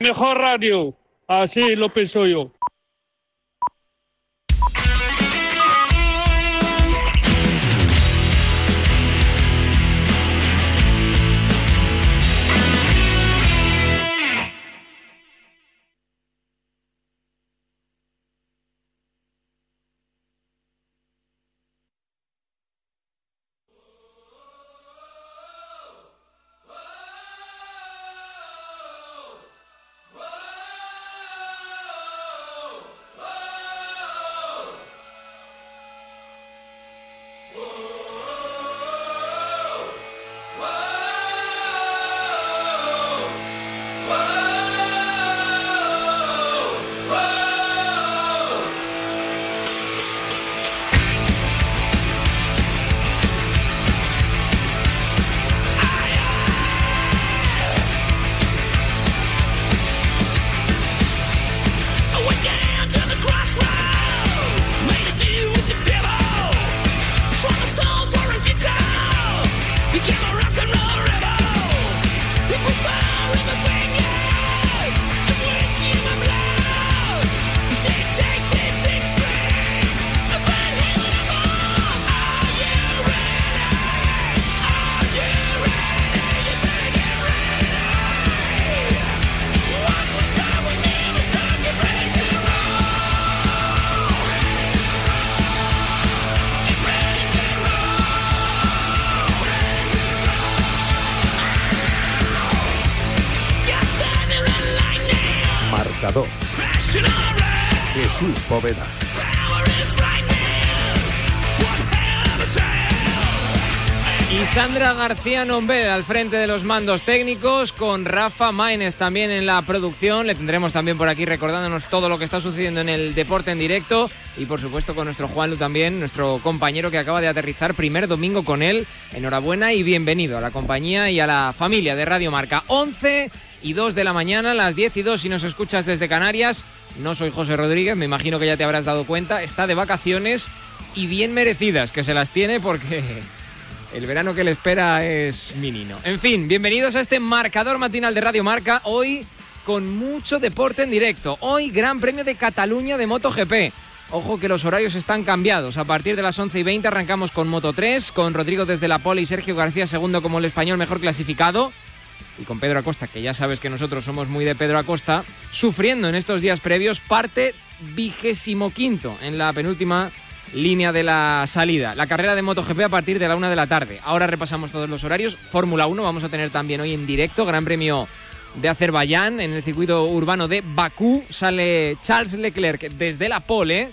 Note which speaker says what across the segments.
Speaker 1: Mejor radio. Así lo pienso yo.
Speaker 2: Sandra García Nombed al frente de los mandos técnicos, con Rafa Maínez también en la producción. Le tendremos también por aquí recordándonos todo lo que está sucediendo en el deporte en directo. Y por supuesto con nuestro Juanlu también, nuestro compañero que acaba de aterrizar primer domingo con él. Enhorabuena y bienvenido a la compañía y a la familia de Radio Marca. 11 y 2 de la mañana, las 10 y 2 si nos escuchas desde Canarias. No soy José Rodríguez, me imagino que ya te habrás dado cuenta. Está de vacaciones y bien merecidas, que se las tiene porque el verano que le espera es minino. En fin, bienvenidos a este marcador matinal de Radio Marca. Hoy con mucho deporte en directo. Hoy Gran Premio de Cataluña de MotoGP. Ojo que los horarios están cambiados. A partir de las 11 y 20 arrancamos con Moto 3, con Rodrigo desde la pole y Sergio García segundo como el español mejor clasificado y con Pedro Acosta, que ya sabes que nosotros somos muy de Pedro Acosta, sufriendo en estos días previos parte vigésimo quinto en la penúltima línea de la salida. La carrera de MotoGP a partir de la una de la tarde. Ahora repasamos todos los horarios. Fórmula 1 vamos a tener también hoy en directo, Gran Premio de Azerbaiyán en el circuito urbano de Bakú. Sale Charles Leclerc desde la pole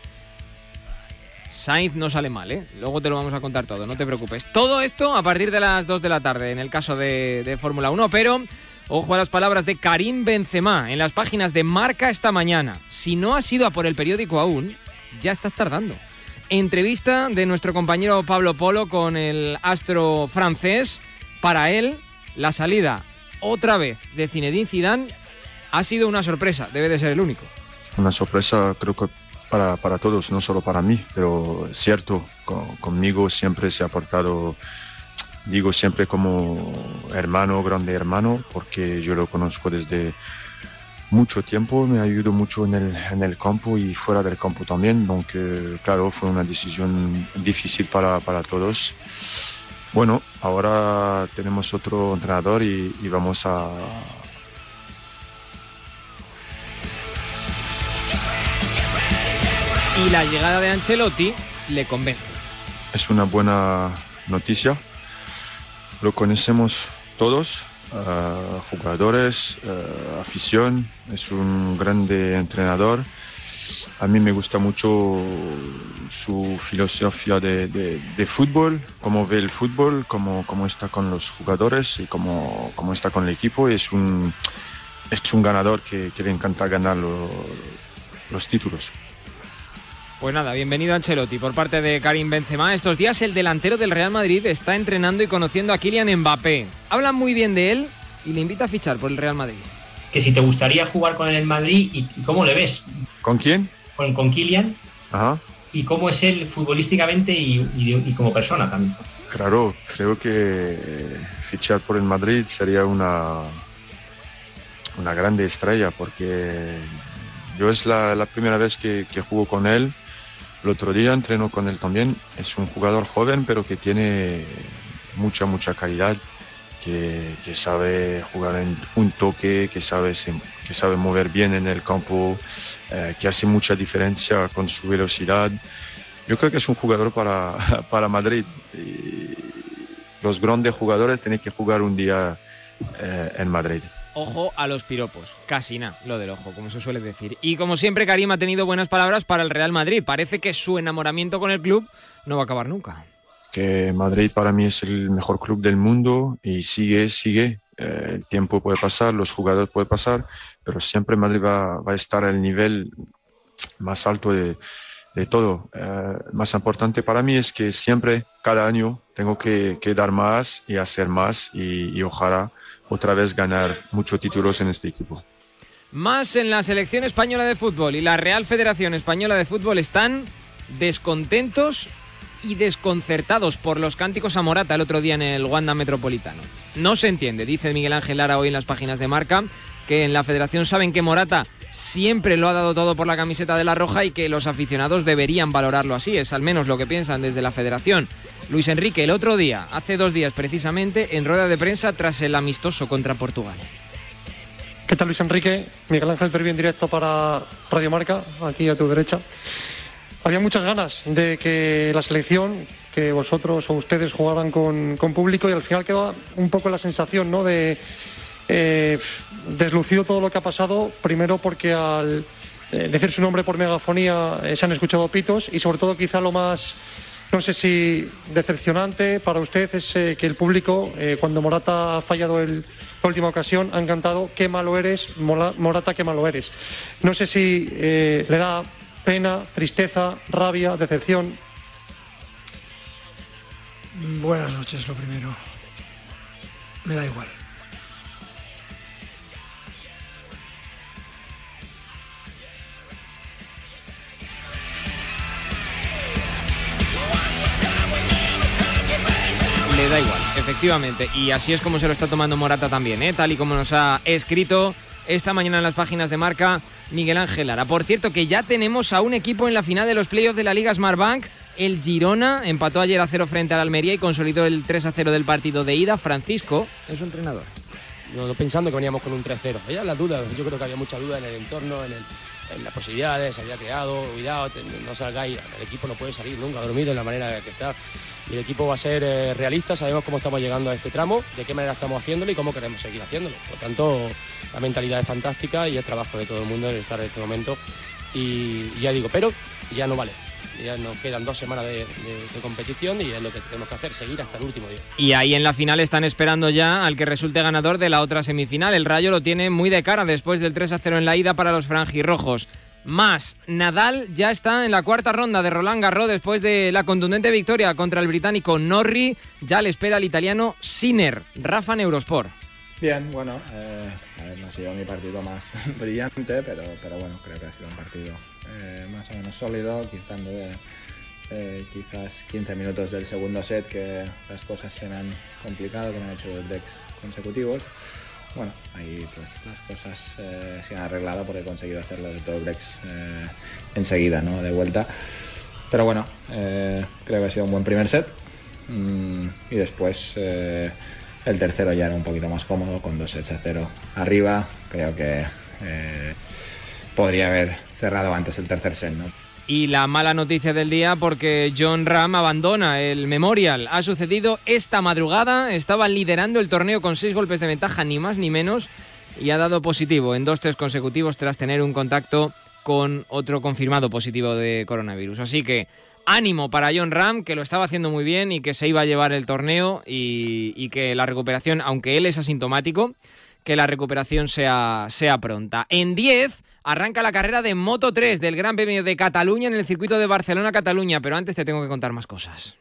Speaker 2: Sainz no sale mal, ¿eh? Luego te lo vamos a contar todo, no te preocupes. Todo esto a partir de las 2 de la tarde en el caso de, Fórmula 1, pero ojo a las palabras de Karim Benzema en las páginas de Marca esta mañana. Si no has ido a por el periódico aún, ya estás tardando. Entrevista de nuestro compañero Pablo Polo con el astro francés. Para él, la salida otra vez de Zinedine Zidane ha sido una sorpresa, debe de ser el único.
Speaker 3: Una sorpresa, creo que para, para, todos, no solo para mí, pero cierto, conmigo siempre se ha portado, digo siempre como hermano, grande hermano, porque yo lo conozco desde mucho tiempo, me ayudó mucho en el, en el campo y fuera del campo también, aunque claro, fue una decisión difícil para, para todos. Bueno, ahora tenemos otro entrenador y, y vamos a,
Speaker 2: y la llegada de Ancelotti le convence.
Speaker 3: Es una buena noticia. Lo conocemos todos, jugadores, afición. Es un grande entrenador. A mí me gusta mucho su filosofía de, fútbol, cómo ve el fútbol, cómo, cómo está con los jugadores y cómo, cómo, está con el equipo. Es un, es un ganador que, le encanta ganar lo, los títulos.
Speaker 2: Pues nada, bienvenido Ancelotti por parte de Karim Benzema. Estos días el delantero del Real Madrid está entrenando y conociendo a Kylian Mbappé. Hablan muy bien de él y le invita a fichar por el Real Madrid.
Speaker 4: Que si te gustaría jugar con él en Madrid y, cómo le ves.
Speaker 3: ¿Con quién?
Speaker 4: Con, con Kylian.
Speaker 3: Ajá.
Speaker 4: Y cómo es él futbolísticamente y, y como persona también.
Speaker 3: Claro, creo que fichar por el Madrid sería una una grande estrella porque yo es la, la primera vez que, que, juego con él. El otro día entreno con él también. Es un jugador joven, pero que tiene mucha, mucha calidad, que, que sabe jugar en un toque, que sabe, que sabe mover bien en el campo, eh, que hace mucha diferencia con su velocidad. Yo creo que es un jugador para, para Madrid. Los grandes jugadores tienen que jugar un día eh, en Madrid
Speaker 2: ojo a los piropos. Casi nada, lo del ojo, como se suele decir. Y como siempre, Karim ha tenido buenas palabras para el Real Madrid. Parece que su enamoramiento con el club no va a acabar nunca.
Speaker 3: Que Madrid para mí es el mejor club del mundo y sigue, sigue. Eh, el tiempo puede pasar, los jugadores pueden pasar, pero siempre Madrid va, va a estar al nivel más alto de, de todo. Eh, más importante para mí es que siempre, cada año, tengo que, dar más y hacer más y, y ojalá otra vez ganar muchos títulos en este equipo.
Speaker 2: Más en la selección española de fútbol y la Real Federación Española de Fútbol están descontentos y desconcertados por los cánticos a Morata el otro día en el Wanda Metropolitano. No se entiende, dice Miguel Ángel Lara hoy en las páginas de marca, que en la federación saben que Morata siempre lo ha dado todo por la camiseta de la Roja y que los aficionados deberían valorarlo así, es al menos lo que piensan desde la federación. Luis Enrique el otro día, hace dos días precisamente, en rueda de prensa tras el amistoso contra Portugal.
Speaker 5: ¿Qué tal Luis Enrique? Miguel Ángel Terbi en directo para Radio Marca, aquí a tu derecha. Había muchas ganas de que la selección, que vosotros o ustedes jugaran con, con público y al final quedó un poco la sensación ¿no? de eh, deslucido todo lo que ha pasado, primero porque al eh, decir su nombre por megafonía eh, se han escuchado pitos y sobre todo quizá lo más no sé si decepcionante para usted es que el público, cuando Morata ha fallado el, la última ocasión, han cantado qué malo eres, Morata, qué malo eres. No sé si le da pena, tristeza, rabia, decepción.
Speaker 6: Buenas noches, lo primero. Me da igual.
Speaker 2: Le da igual, efectivamente. Y así es como se lo está tomando Morata también, ¿eh? tal y como nos ha escrito esta mañana en las páginas de marca Miguel Ángel Lara. Por cierto, que ya tenemos a un equipo en la final de los playoffs de la Liga Smartbank. El Girona empató ayer a cero frente al Almería y consolidó el 3 a 0 del partido de ida. Francisco es su entrenador.
Speaker 7: No, pensando que veníamos con un 3-0. Había las dudas, yo creo que había mucha duda en el entorno, en, el, las posibilidades, se había creado, cuidado, no salgáis, el equipo no puede salir nunca dormido en la manera que está. Y el equipo va a ser eh, realista, sabemos cómo estamos llegando a este tramo, de qué manera estamos haciéndolo y cómo queremos seguir haciéndolo. Por tanto, la mentalidad es fantástica y es trabajo de todo el mundo el estar en este momento. Y ya digo, pero ya no vale. Ya nos quedan dos semanas de, de, de, competición y es lo que tenemos que hacer, seguir hasta el último día.
Speaker 2: Y ahí en la final están esperando ya al que resulte ganador de la otra semifinal. El Rayo lo tiene muy de cara después del 3 a 0 en la ida para los franjirrojos. Más, Nadal ya está en la cuarta ronda de Roland Garros después de la contundente victoria contra el británico Norri. Ya le espera el italiano Sinner. Rafa Neurosport.
Speaker 8: Bien, bueno, eh, a ver, no ha sido mi partido más brillante, pero, pero bueno, creo que ha sido un partido eh, más o menos sólido, quitando de, eh, quizás 15 minutos del segundo set que las cosas se me han complicado, que me han hecho dos breaks consecutivos. Bueno, ahí pues las cosas eh, se han arreglado porque he conseguido hacerlo de dos breaks enseguida, ¿no? De vuelta. Pero bueno, creo que ha sido un buen primer set. Mm, y después el tercero ya era un poquito más cómodo, con dos sets a cero arriba. Creo que eh, podría haber cerrado antes el tercer set, ¿no?
Speaker 2: Y la mala noticia del día porque John Ram abandona el Memorial. Ha sucedido esta madrugada, estaba liderando el torneo con seis golpes de ventaja, ni más ni menos, y ha dado positivo en dos tres consecutivos tras tener un contacto con otro confirmado positivo de coronavirus. Así que ánimo para John Ram, que lo estaba haciendo muy bien y que se iba a llevar el torneo y, y que la recuperación, aunque él es asintomático, que la recuperación sea, sea pronta. En 10 arranca la carrera de Moto 3 del Gran Premio de Cataluña en el circuito de Barcelona-Cataluña, pero antes te tengo que contar más cosas.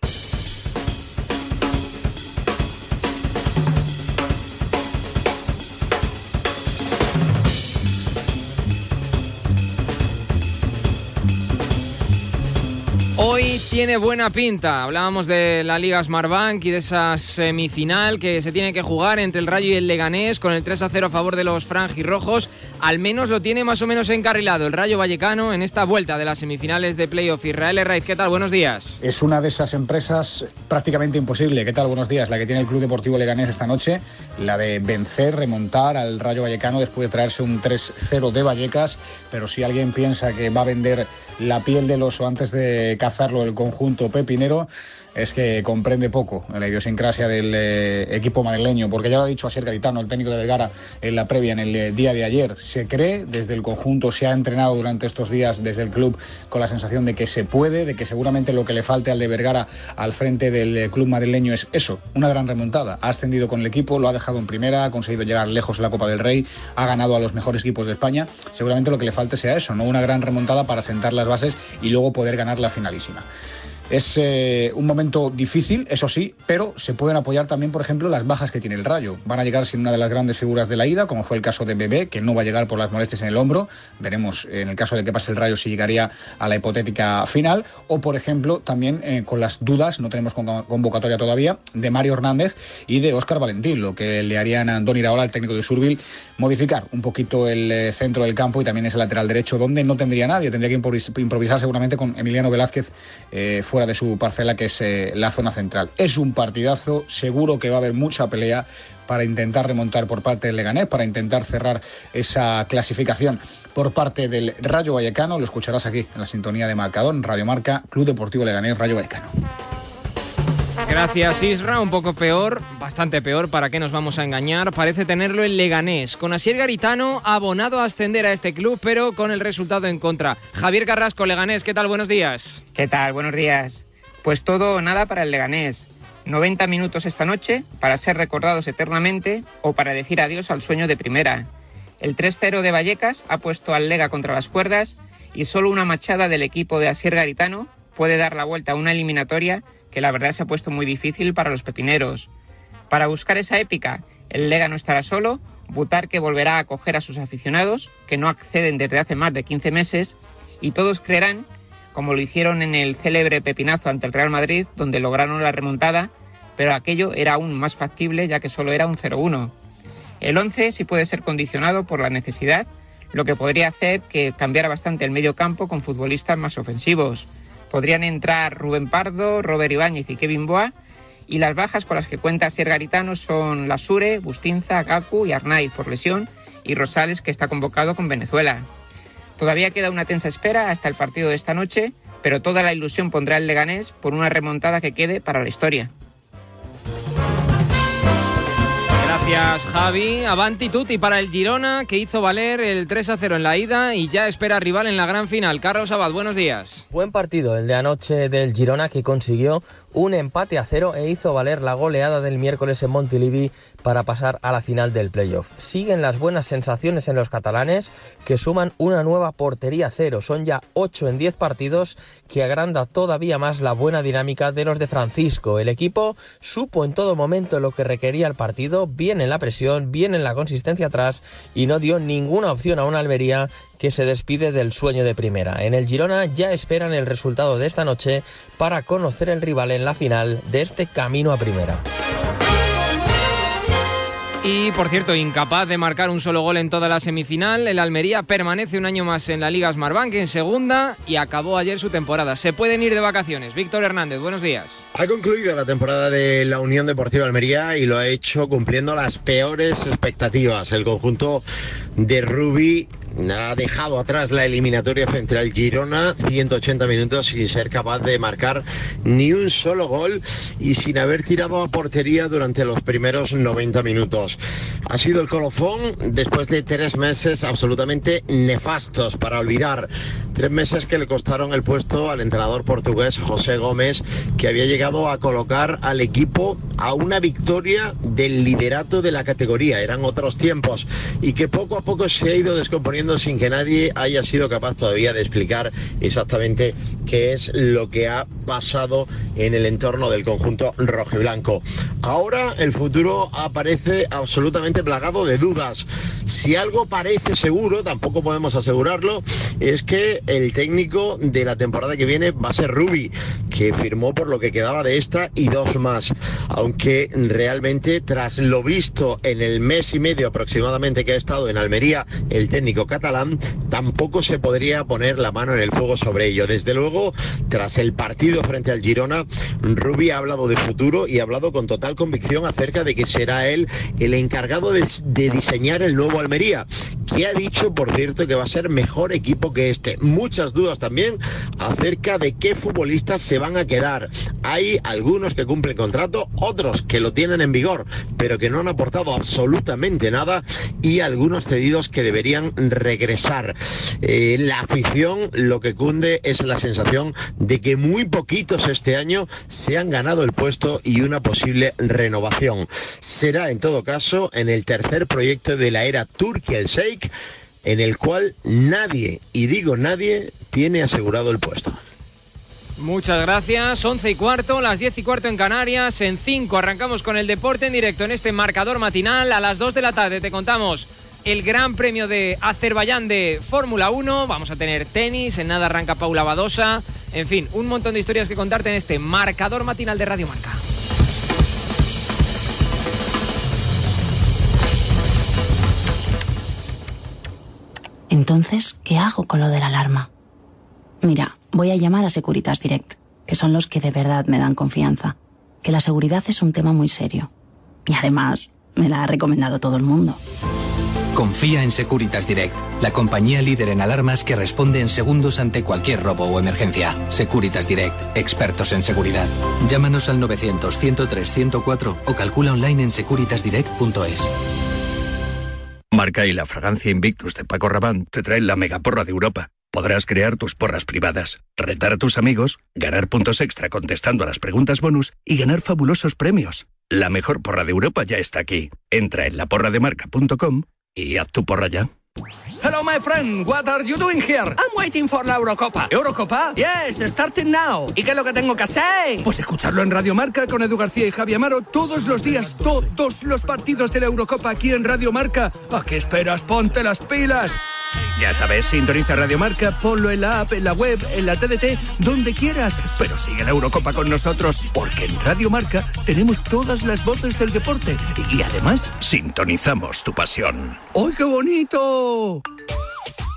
Speaker 2: Tiene buena pinta. Hablábamos de la Liga Smartbank y de esa semifinal que se tiene que jugar entre el Rayo y el Leganés con el 3 a 0 a favor de los franjirrojos. Al menos lo tiene más o menos encarrilado el Rayo Vallecano en esta vuelta de las semifinales de playoff. Israel ¿qué tal? Buenos días.
Speaker 9: Es una de esas empresas prácticamente imposible. ¿Qué tal? Buenos días. La que tiene el Club Deportivo Leganés esta noche, la de vencer, remontar al Rayo Vallecano después de traerse un 3-0 de Vallecas. Pero si alguien piensa que va a vender la piel del oso antes de cazarlo el conjunto pepinero es que comprende poco la idiosincrasia del eh, equipo madrileño, porque ya lo ha dicho Asier Garitano, el técnico de Vergara, en la previa, en el eh, día de ayer. Se cree, desde el conjunto, se ha entrenado durante estos días desde el club con la sensación de que se puede, de que seguramente lo que le falte al de Vergara al frente del eh, club madrileño es eso, una gran remontada. Ha ascendido con el equipo, lo ha dejado en primera, ha conseguido llegar lejos en la Copa del Rey, ha ganado a los mejores equipos de España. Seguramente lo que le falte sea eso, no una gran remontada para sentar las bases y luego poder ganar la finalísima. Es eh, un momento difícil, eso sí, pero se pueden apoyar también, por ejemplo, las bajas que tiene el Rayo. Van a llegar sin una de las grandes figuras de la ida, como fue el caso de Bebé, que no va a llegar por las molestias en el hombro. Veremos en el caso de que pase el Rayo si llegaría a la hipotética final. O, por ejemplo, también eh, con las dudas, no tenemos convocatoria todavía, de Mario Hernández y de Óscar Valentín, lo que le harían a Andoni Iraola, el técnico de Surville, modificar un poquito el eh, centro del campo y también ese lateral derecho, donde no tendría nadie. Tendría que improvisar seguramente con Emiliano Velázquez fuera de su parcela que es eh, la zona central. Es un partidazo, seguro que va a haber mucha pelea para intentar remontar por parte del Leganés, para intentar cerrar esa clasificación por parte del Rayo Vallecano. Lo escucharás aquí en la sintonía de marcador, Radio Marca, Club Deportivo Leganés, Rayo Vallecano.
Speaker 2: Gracias Isra, un poco peor, bastante peor, ¿para qué nos vamos a engañar? Parece tenerlo el Leganés, con Asier Garitano abonado a ascender a este club, pero con el resultado en contra. Javier Carrasco, Leganés, ¿qué tal? Buenos días.
Speaker 10: ¿Qué tal? Buenos días. Pues todo o nada para el Leganés. 90 minutos esta noche para ser recordados eternamente o para decir adiós al sueño de primera. El 3-0 de Vallecas ha puesto al Lega contra las cuerdas y solo una machada del equipo de Asier Garitano puede dar la vuelta a una eliminatoria que la verdad se ha puesto muy difícil para los pepineros. Para buscar esa épica, el Lega no estará solo, Butarque volverá a acoger a sus aficionados, que no acceden desde hace más de 15 meses, y todos creerán como lo hicieron en el célebre pepinazo ante el Real Madrid, donde lograron la remontada, pero aquello era aún más factible ya que solo era un 0-1. El 11 sí puede ser condicionado por la necesidad, lo que podría hacer que cambiara bastante el medio campo con futbolistas más ofensivos. Podrían entrar Rubén Pardo, Robert Ibáñez y Kevin Boa, y las bajas con las que cuenta Sier Garitano son Lasure, Bustinza, Gaku y Arnaiz por lesión, y Rosales que está convocado con Venezuela. Todavía queda una tensa espera hasta el partido de esta noche, pero toda la ilusión pondrá el Leganés por una remontada que quede para la historia.
Speaker 2: Gracias Javi. Avanti tutti para el Girona que hizo valer el 3 a 0 en la ida y ya espera rival en la gran final. Carlos Abad, buenos días.
Speaker 11: Buen partido el de anoche del Girona que consiguió un empate a cero e hizo valer la goleada del miércoles en Montilivi para pasar a la final del playoff. Siguen las buenas sensaciones en los catalanes que suman una nueva portería cero. Son ya 8 en 10 partidos que agranda todavía más la buena dinámica de los de Francisco. El equipo supo en todo momento lo que requería el partido, bien en la presión, bien en la consistencia atrás y no dio ninguna opción a una Almería que se despide del sueño de primera. En el Girona ya esperan el resultado de esta noche para conocer el rival en la final de este camino a primera.
Speaker 2: Y por cierto, incapaz de marcar un solo gol en toda la semifinal, el Almería permanece un año más en la Liga Smartbank en segunda y acabó ayer su temporada. Se pueden ir de vacaciones. Víctor Hernández, buenos días.
Speaker 12: Ha concluido la temporada de la Unión Deportiva Almería y lo ha hecho cumpliendo las peores expectativas. El conjunto de Rubi ha dejado atrás la eliminatoria frente al Girona, 180 minutos sin ser capaz de marcar ni un solo gol y sin haber tirado a portería durante los primeros 90 minutos. Ha sido el colofón después de tres meses absolutamente nefastos para olvidar. Tres meses que le costaron el puesto al entrenador portugués José Gómez, que había llegado a colocar al equipo a una victoria del liderato de la categoría. Eran otros tiempos y que poco a poco se ha ido descomponiendo sin que nadie haya sido capaz todavía de explicar exactamente qué es lo que ha pasado en el entorno del conjunto rojo y blanco. Ahora el futuro aparece absolutamente plagado de dudas. Si algo parece seguro, tampoco podemos asegurarlo, es que el técnico de la temporada que viene va a ser Rubi, que firmó por lo que quedaba de esta y dos más. Aunque realmente tras lo visto en el mes y medio aproximadamente que ha estado en Almería el técnico catalán, tampoco se podría poner la mano en el fuego sobre ello. Desde luego, tras el partido frente al Girona, Rubi ha hablado de futuro y ha hablado con total convicción acerca de que será él el encargado de, de diseñar el nuevo Almería, que ha dicho, por cierto, que va a ser mejor equipo que este. Muchas dudas también acerca de qué futbolistas se van a quedar. Hay algunos que cumplen contrato, otros que lo tienen en vigor, pero que no han aportado absolutamente nada y algunos cedidos que deberían regresar. Eh, la afición lo que cunde es la sensación de que muy poquitos este año se han ganado el puesto y una posible renovación. Será en todo caso en el tercer proyecto de la era Turquía el Sheikh en el cual nadie, y digo nadie, tiene asegurado el puesto.
Speaker 2: Muchas gracias. 11 y cuarto, las 10 y cuarto en Canarias. En 5 arrancamos con el deporte en directo en este marcador matinal. A las 2 de la tarde te contamos el Gran Premio de Azerbaiyán de Fórmula 1. Vamos a tener tenis, en nada arranca Paula Badosa. En fin, un montón de historias que contarte en este marcador matinal de Radio Marca.
Speaker 13: Entonces, ¿qué hago con lo de la alarma? Mira, voy a llamar a Securitas Direct, que son los que de verdad me dan confianza, que la seguridad es un tema muy serio. Y además, me la ha recomendado todo el mundo.
Speaker 14: Confía en Securitas Direct, la compañía líder en alarmas que responde en segundos ante cualquier robo o emergencia. Securitas Direct, expertos en seguridad. Llámanos al 900-103-104 o calcula online en securitasdirect.es.
Speaker 15: Marca y la fragancia Invictus de Paco Rabanne te traen la mega porra de Europa. Podrás crear tus porras privadas, retar a tus amigos, ganar puntos extra contestando a las preguntas bonus y ganar fabulosos premios. La mejor porra de Europa ya está aquí. Entra en laporrademarca.com y haz tu porra ya.
Speaker 16: Hello, my friend. What are you doing here? I'm waiting for la Eurocopa. ¿Eurocopa? Yes, starting now. ¿Y qué es lo que tengo que hacer? Pues escucharlo en Radio Marca con Edu García y Javi Amaro todos los días, todos los partidos de la Eurocopa aquí en Radio Marca. ¿A qué esperas? Ponte las pilas. Ya sabes, sintoniza Radio Marca, ponlo en la app, en la web, en la TDT, donde quieras. Pero sigue la Eurocopa con nosotros, porque en Radio Marca tenemos todas las voces del deporte. Y además, sintonizamos tu pasión. ¡Ay, qué bonito!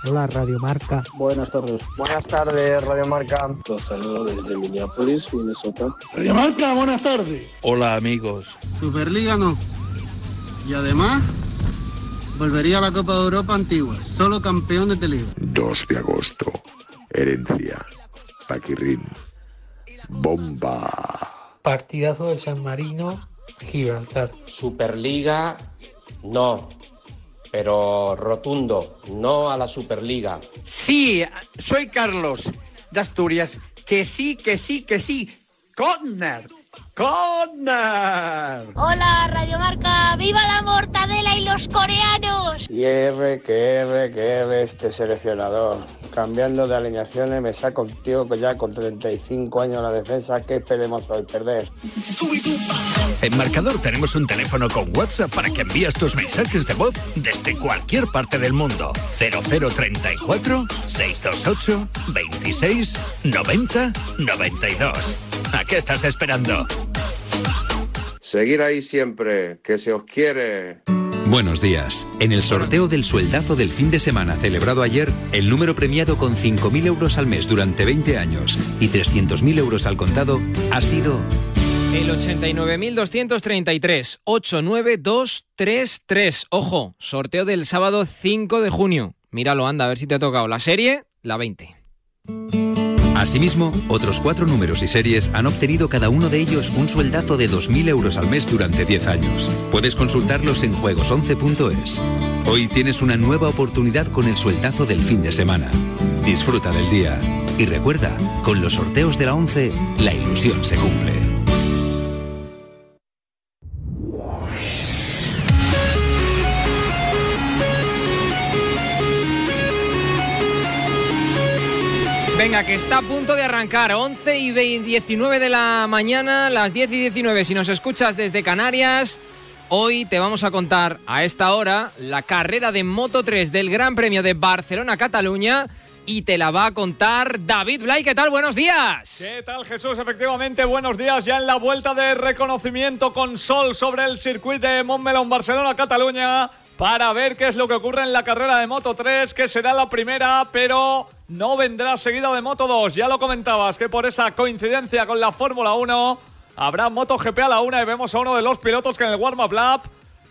Speaker 17: Hola, Radio Marca.
Speaker 18: Buenas tardes.
Speaker 19: Buenas tardes, Radio Marca.
Speaker 18: Los saludo desde Minneapolis, Minnesota.
Speaker 20: Radio Marca, buenas tardes.
Speaker 21: Hola, amigos.
Speaker 22: Superliga no. Y además, volvería a la Copa de Europa antigua. Solo campeón de Liga.
Speaker 23: 2 de agosto. Herencia. Paquirrín. Bomba.
Speaker 17: Partidazo de San Marino, Gibraltar.
Speaker 24: Superliga, no. Pero rotundo, no a la Superliga.
Speaker 25: Sí, soy Carlos de Asturias. Que sí, que sí, que sí. Conner. Conner.
Speaker 26: Hola, Radio Marca. ¡Viva la mortadela y los coreanos!
Speaker 19: Y R, que R, que R este seleccionador. Cambiando de alineaciones me saco un tío que ya con 35 años en la defensa. ¿Qué esperemos hoy? Perder.
Speaker 15: En Marcador tenemos un teléfono con WhatsApp para que envíes tus mensajes de voz desde cualquier parte del mundo. 0034 628 26 90 92. ¿A qué estás esperando?
Speaker 27: Seguir ahí siempre, que se os quiere.
Speaker 14: Buenos días. En el sorteo del sueldazo del fin de semana celebrado ayer, el número premiado con 5.000 euros al mes durante 20 años y 300.000 euros al contado ha sido...
Speaker 2: El 89.233, 89233. Ojo, sorteo del sábado 5 de junio. Míralo, anda, a ver si te ha tocado la serie, la 20.
Speaker 14: Asimismo, otros cuatro números y series han obtenido cada uno de ellos un sueldazo de 2.000 euros al mes durante 10 años. Puedes consultarlos en juegos11.es. Hoy tienes una nueva oportunidad con el sueldazo del fin de semana. Disfruta del día. Y recuerda, con los sorteos de la 11, la ilusión se cumple.
Speaker 2: Venga, que está a punto de arrancar. 11 y 19 de la mañana, las 10 y 19. Si nos escuchas desde Canarias, hoy te vamos a contar a esta hora la carrera de Moto 3 del Gran Premio de Barcelona-Cataluña y te la va a contar David Blay. ¿Qué tal? Buenos días.
Speaker 28: ¿Qué tal Jesús? Efectivamente, buenos días ya en la vuelta de reconocimiento con sol sobre el circuito de Montmelón, Barcelona, Cataluña, para ver qué es lo que ocurre en la carrera de Moto 3, que será la primera, pero no vendrá seguida de Moto 2. Ya lo comentabas, que por esa coincidencia con la Fórmula 1 habrá MotoGP a la una y vemos a uno de los pilotos que en el warm-up lap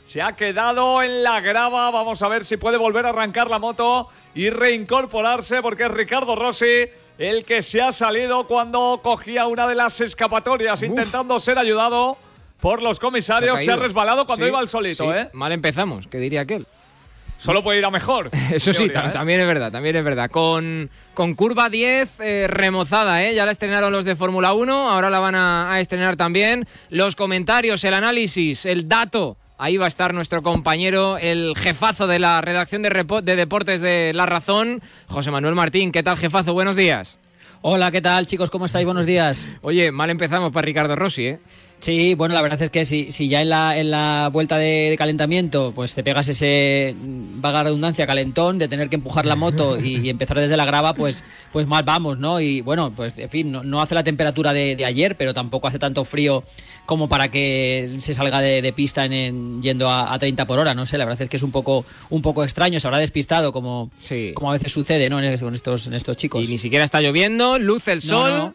Speaker 28: se ha quedado en la grava. Vamos a ver si puede volver a arrancar la moto y reincorporarse porque es Ricardo Rossi el que se ha salido cuando cogía una de las escapatorias intentando ser ayudado por los comisarios. Se ha, resbalado cuando
Speaker 2: Sí,
Speaker 28: iba al solito,
Speaker 2: sí.
Speaker 28: ¿eh?
Speaker 2: Mal empezamos, que diría aquel.
Speaker 28: Solo puede ir a mejor.
Speaker 2: Eso sí,
Speaker 28: teoría, ¿eh?
Speaker 2: también es verdad, también es verdad. Con, con curva 10 eh, remozada, ¿eh? Ya la estrenaron los de Fórmula 1, ahora la van a, a estrenar también. Los comentarios, el análisis, el dato. Ahí va a estar nuestro compañero, el jefazo de la redacción de, repo- de deportes de La Razón, José Manuel Martín. ¿Qué tal, jefazo? Buenos días.
Speaker 29: Hola, ¿qué tal chicos? ¿Cómo estáis? Buenos días.
Speaker 2: Oye, mal empezamos para Ricardo Rossi, ¿eh?
Speaker 29: Sí, bueno, la verdad es que si, si ya en la, en la vuelta de, de calentamiento pues te pegas ese, mm, vaga redundancia, calentón de tener que empujar la moto y, y empezar desde la grava, pues, pues mal vamos, ¿no? Y bueno, pues en fin, no, no hace la temperatura de, de ayer, pero tampoco hace tanto frío como para que se salga de, de pista en, en- yendo a, a 30 por hora, no sé, la verdad es que es un poco, un poco extraño, se habrá despistado como, como a veces sucede, ¿no? En, con estos, en estos chicos.
Speaker 2: Y ni siquiera está lloviendo, luce el
Speaker 29: No,
Speaker 2: sol.
Speaker 29: no,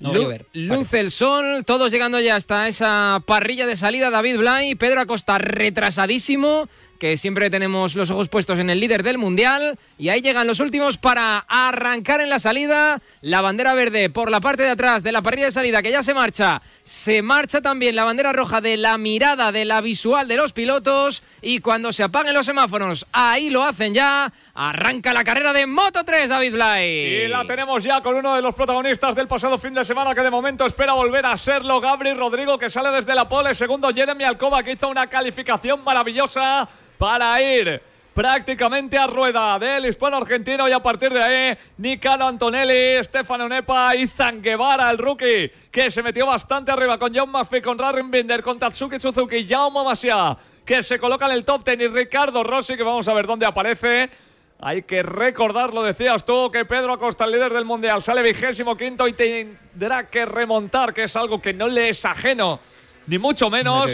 Speaker 29: no. No va a
Speaker 2: Lu-
Speaker 29: llover,
Speaker 2: luce el sol, todos llegando ya hasta esa parrilla de salida. David Blay, Pedro Acosta retrasadísimo, que siempre tenemos los ojos puestos en el líder del mundial. Y ahí llegan los últimos para arrancar en la salida. La bandera verde por la parte de atrás de la parrilla de salida que ya se marcha. Se marcha también la bandera roja de la mirada, de la visual de los pilotos. Y cuando se apaguen los semáforos, ahí lo hacen ya. Arranca la carrera de Moto 3, David Blay.
Speaker 28: Y la tenemos ya con uno de los protagonistas del pasado fin de semana que de momento espera volver a serlo, Gabri Rodrigo, que sale desde la pole. Segundo, Jeremy Alcoba, que hizo una calificación maravillosa para ir prácticamente a rueda del hispano argentino y a partir de ahí Nicano Antonelli, Stefano Nepa y Zanguevara, el rookie, que se metió bastante arriba con John Murphy, con Rarin Binder, con Tatsuki Suzuki, Jaume Masia, que se coloca en el top ten y Ricardo Rossi, que vamos a ver dónde aparece. Hay que recordar, lo decías tú, que Pedro Acosta, el líder del Mundial, sale vigésimo quinto y tendrá que remontar, que es algo que no le es ajeno, ni mucho menos.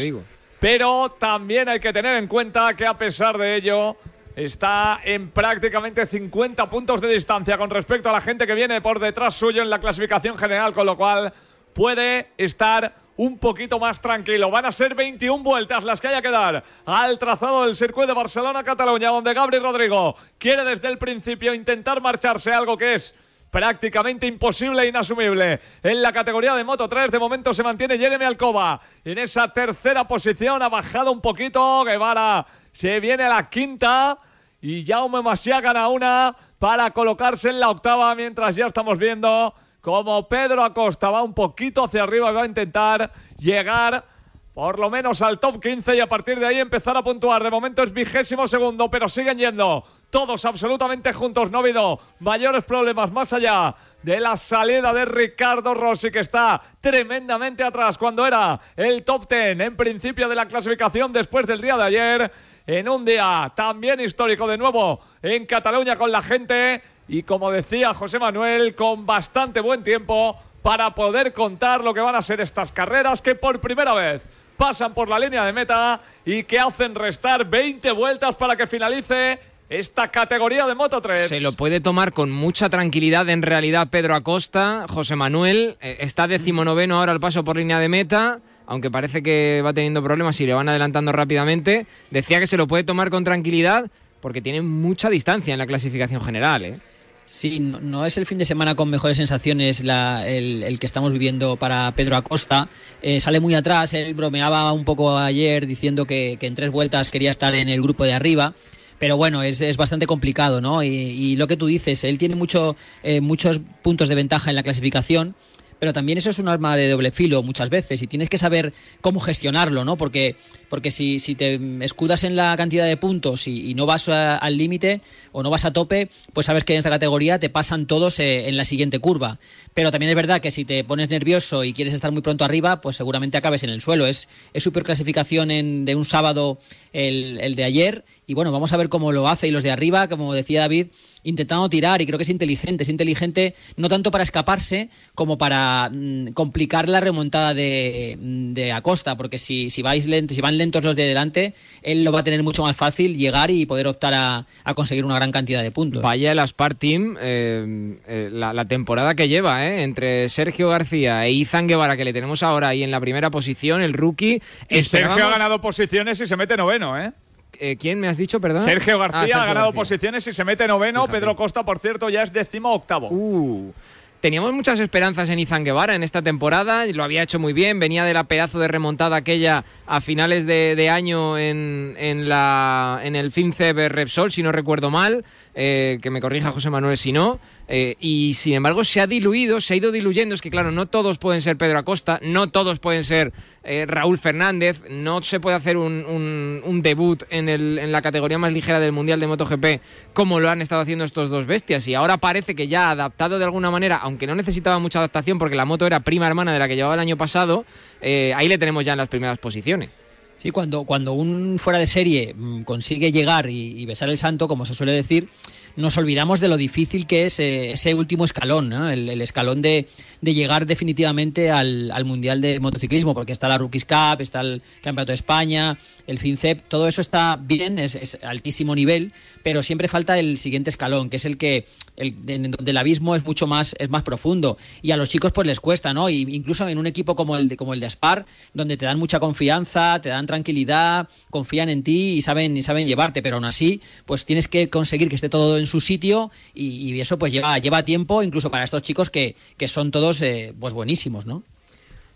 Speaker 28: Pero también hay que tener en cuenta que a pesar de ello está en prácticamente 50 puntos de distancia con respecto a la gente que viene por detrás suyo en la clasificación general, con lo cual puede estar un poquito más tranquilo. Van a ser 21 vueltas las que haya que dar al trazado del circuito de Barcelona-Cataluña, donde Gabri Rodrigo quiere desde el principio intentar marcharse, algo que es prácticamente imposible e inasumible. En la categoría de Moto 3 de momento se mantiene Jeremy Alcoba en esa tercera posición, ha bajado un poquito, Guevara se viene a la quinta y Jaume Masia gana una para colocarse en la octava mientras ya estamos viendo como Pedro Acosta va un poquito hacia arriba y va a intentar llegar por lo menos al top 15 y a partir de ahí empezar a puntuar. De momento es vigésimo segundo, pero siguen yendo todos absolutamente juntos. No ha habido mayores problemas más allá de la salida de Ricardo Rossi, que está tremendamente atrás cuando era el top 10 en principio de la clasificación después del día de ayer. En un día también histórico de nuevo en Cataluña con la gente y como decía José Manuel, con bastante buen tiempo para poder contar lo que van a ser estas carreras que por primera vez pasan por la línea de meta y que hacen restar 20 vueltas para que finalice esta categoría de Moto 3.
Speaker 2: Se lo puede tomar con mucha tranquilidad en realidad Pedro Acosta. José Manuel eh, está decimonoveno ahora al paso por línea de meta, aunque parece que va teniendo problemas y le van adelantando rápidamente. Decía que se lo puede tomar con tranquilidad porque tiene mucha distancia en la clasificación general. ¿eh?
Speaker 29: Sí, no, no es el fin de semana con mejores sensaciones la- el, el que estamos viviendo para Pedro Acosta. Eh, sale muy atrás, él bromeaba un poco ayer diciendo que, que en tres vueltas quería estar en el grupo de arriba. Pero bueno, es, es bastante complicado, ¿no? Y, y lo que tú dices, él tiene mucho, eh, muchos puntos de ventaja en la clasificación, pero también eso es un arma de doble filo muchas veces y tienes que saber cómo gestionarlo, ¿no? Porque, porque si, si te escudas en la cantidad de puntos y, no vas al límite o no vas a tope, pues sabes que en esta categoría te pasan todos eh, en la siguiente curva. Pero también es verdad que si te pones nervioso y quieres estar muy pronto arriba, pues seguramente acabes en el suelo. Es, es super clasificación en- de un sábado el, el de ayer y bueno, vamos a ver cómo lo hace y los de arriba, como decía David, intentando tirar y creo que es inteligente. Es inteligente no tanto para escaparse como para mm, complicar la remontada de, de Acosta, porque si, si, vais lento, si van lentos los de delante, él lo va a tener mucho más fácil llegar y poder optar a, a conseguir una gran cantidad de puntos.
Speaker 2: Vaya el Aspar Team, eh, eh, la, la, temporada que lleva, ¿eh? entre Sergio García e Izan Guevara, que le tenemos ahora ahí en la primera posición, el rookie.
Speaker 28: Y Sergio ha ganado posiciones y se mete noveno, ¿eh?
Speaker 2: Eh, ¿Quién me has dicho, perdón?
Speaker 28: Sergio García ah, Sergio ha ganado García. posiciones y se mete noveno. Fíjate. Pedro Costa, por cierto, ya es décimo octavo.
Speaker 2: Uh. Teníamos muchas esperanzas en Izan Guevara en esta temporada, lo había hecho muy bien, venía de la pedazo de remontada aquella a finales de, de año en, en, la, en el FinCEP Repsol, si no recuerdo mal, eh, que me corrija José Manuel si no, eh, y sin embargo se ha diluido, se ha ido diluyendo. Es que, claro, no todos pueden ser Pedro Acosta, no todos pueden ser eh, Raúl Fernández, no se puede hacer un, debut en, el, en, la categoría más ligera del Mundial de MotoGP como lo han estado haciendo estos dos bestias. Y ahora parece que ya adaptado de alguna manera, aunque no necesitaba mucha adaptación porque la moto era prima hermana de la que llevaba el año pasado, eh, ahí le tenemos ya en las primeras posiciones.
Speaker 29: Sí, cuando, cuando un fuera de serie mm, consigue llegar y besar el santo, como se suele decir, nos olvidamos de lo difícil que es eh, ese último escalón, ¿no? el, el, escalón de, de llegar definitivamente al, al, Mundial de Motociclismo, porque está la Rookies Cup, está el Campeonato de España, el FinCEP, todo eso está bien, es, es altísimo nivel, pero siempre falta el siguiente escalón, que es el que el, en donde el abismo es mucho más es más profundo y a los chicos pues les cuesta, ¿no? Y incluso en un equipo como el de como el de Aspar, donde te dan mucha confianza, te dan tranquilidad, confían en ti y saben y saben llevarte, pero aún así, pues tienes que conseguir que esté todo en su sitio y, y eso pues lleva lleva tiempo incluso para estos chicos que, que son todos eh, pues buenísimos, ¿no?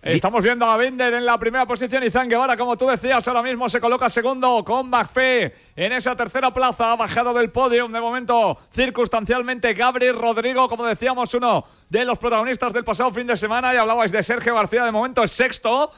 Speaker 28: Estamos viendo a Binder en la primera posición y Guevara, como tú decías, ahora mismo se coloca segundo con McPhee en esa tercera plaza. Ha bajado del podio de momento circunstancialmente Gabriel Rodrigo, como decíamos, uno de los protagonistas del pasado fin de semana. Y hablabais de Sergio García, de momento es sexto.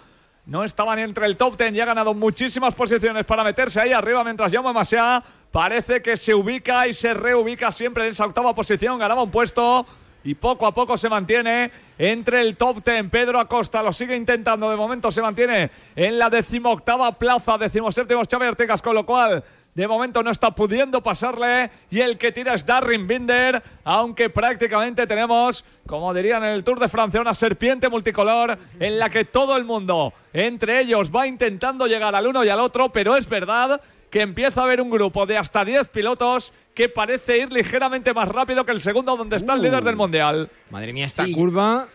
Speaker 28: No estaba ni entre el top ten y ha ganado muchísimas posiciones para meterse ahí arriba mientras Jaume Masia parece que se ubica y se reubica siempre en esa octava posición. Ganaba un puesto y poco a poco se mantiene entre el top ten. Pedro Acosta lo sigue intentando, de momento se mantiene en la decimoctava plaza, decimoséptimo Xavi Artigas, con lo cual de momento no está pudiendo pasarle y el que tira es Darren Binder, aunque prácticamente tenemos, como dirían en el Tour de Francia, una serpiente multicolor en la que todo el mundo, entre ellos, va intentando llegar al uno y al otro, pero es verdad que empieza a haber un grupo de hasta 10 pilotos que parece ir ligeramente más rápido que el segundo donde está uh. el líder del mundial.
Speaker 2: Madre mía, esta sí. curva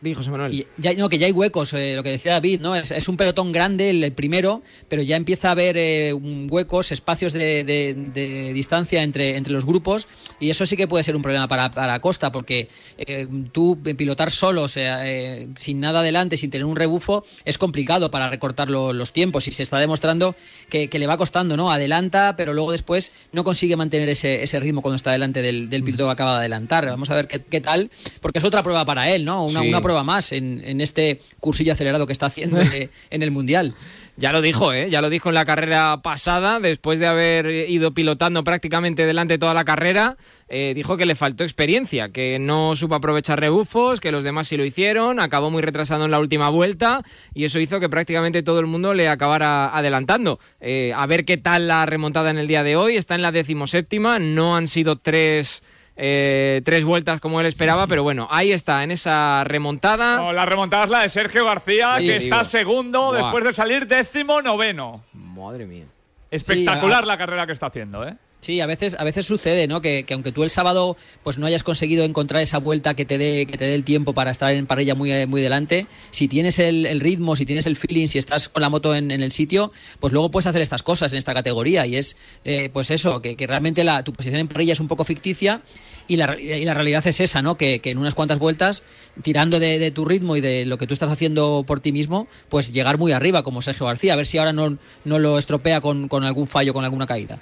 Speaker 2: Dijo José Manuel.
Speaker 29: Y ya, no, que ya hay huecos, eh, lo que decía David, ¿no? Es, es un pelotón grande el, el, primero, pero ya empieza a haber eh, huecos, espacios de, de, de, distancia entre, entre los grupos, y eso sí que puede ser un problema para, para Costa, porque eh, tú pilotar solo, o sea, eh, sin nada adelante, sin tener un rebufo, es complicado para recortar lo, los tiempos, y se está demostrando que, que, le va costando, ¿no? Adelanta, pero luego después no consigue mantener ese, ese ritmo cuando está delante del, del piloto que acaba de adelantar. Vamos a ver qué, qué tal, porque es otra prueba para él, ¿no? Una, sí. una prueba más en, en, este cursillo acelerado que está haciendo en el Mundial.
Speaker 2: Ya lo dijo, ¿eh? ya lo dijo en la carrera pasada, después de haber ido pilotando prácticamente delante toda la carrera, eh, dijo que le faltó experiencia, que no supo aprovechar rebufos, que los demás sí lo hicieron, acabó muy retrasado en la última vuelta y eso hizo que prácticamente todo el mundo le acabara adelantando. Eh, a ver qué tal la remontada en el día de hoy, está en la decimoséptima, no han sido tres eh, tres vueltas como él esperaba, pero bueno, ahí está, en esa remontada.
Speaker 28: No, la remontada es la de Sergio García, sí, que digo. está segundo Buah. después de salir décimo noveno.
Speaker 2: Madre mía.
Speaker 28: Espectacular sí, la carrera que está haciendo, ¿eh?
Speaker 29: Sí, a veces, a veces sucede, ¿no? Que, que, aunque tú el sábado pues no hayas conseguido encontrar esa vuelta que te dé, que te dé el tiempo para estar en parrilla muy, muy delante, si tienes el, el ritmo, si tienes el feeling, si estás con la moto en, en, el sitio, pues luego puedes hacer estas cosas en esta categoría. Y es eh, pues eso, que, que realmente la, tu posición en parrilla es un poco ficticia y la, y la, realidad es esa, ¿no? Que, que en unas cuantas vueltas, tirando de, de, tu ritmo y de lo que tú estás haciendo por ti mismo, pues llegar muy arriba, como Sergio García. A ver si ahora no, no lo estropea con, con algún fallo, con alguna caída.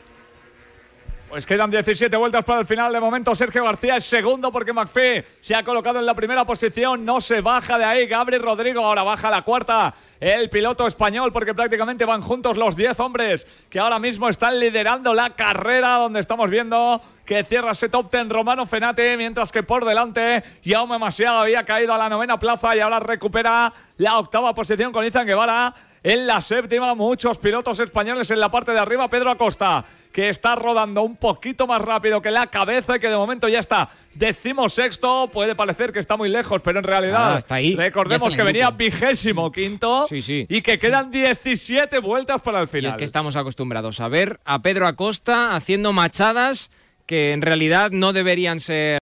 Speaker 28: Pues quedan 17 vueltas para el final. De momento, Sergio García es segundo porque McPhee se ha colocado en la primera posición. No se baja de ahí. Gabriel Rodrigo ahora baja a la cuarta. El piloto español, porque prácticamente van juntos los 10 hombres que ahora mismo están liderando la carrera, donde estamos viendo que cierra ese top ten Romano Fenate, mientras que por delante Jaume Masiaga había caído a la novena plaza y ahora recupera la octava posición con Izan Guevara en la séptima. Muchos pilotos españoles en la parte de arriba. Pedro Acosta, que está rodando un poquito más rápido que la cabeza y que de momento ya está decimosexto. Puede parecer que está muy lejos, pero en realidad
Speaker 2: Ah, está ahí.
Speaker 28: recordemos
Speaker 2: está
Speaker 28: que venía vigésimo quinto
Speaker 2: Sí, sí.
Speaker 28: y que quedan 17 vueltas para el
Speaker 2: Y
Speaker 28: final.
Speaker 2: es que estamos acostumbrados a ver a Pedro Acosta haciendo machadas que en realidad no deberían ser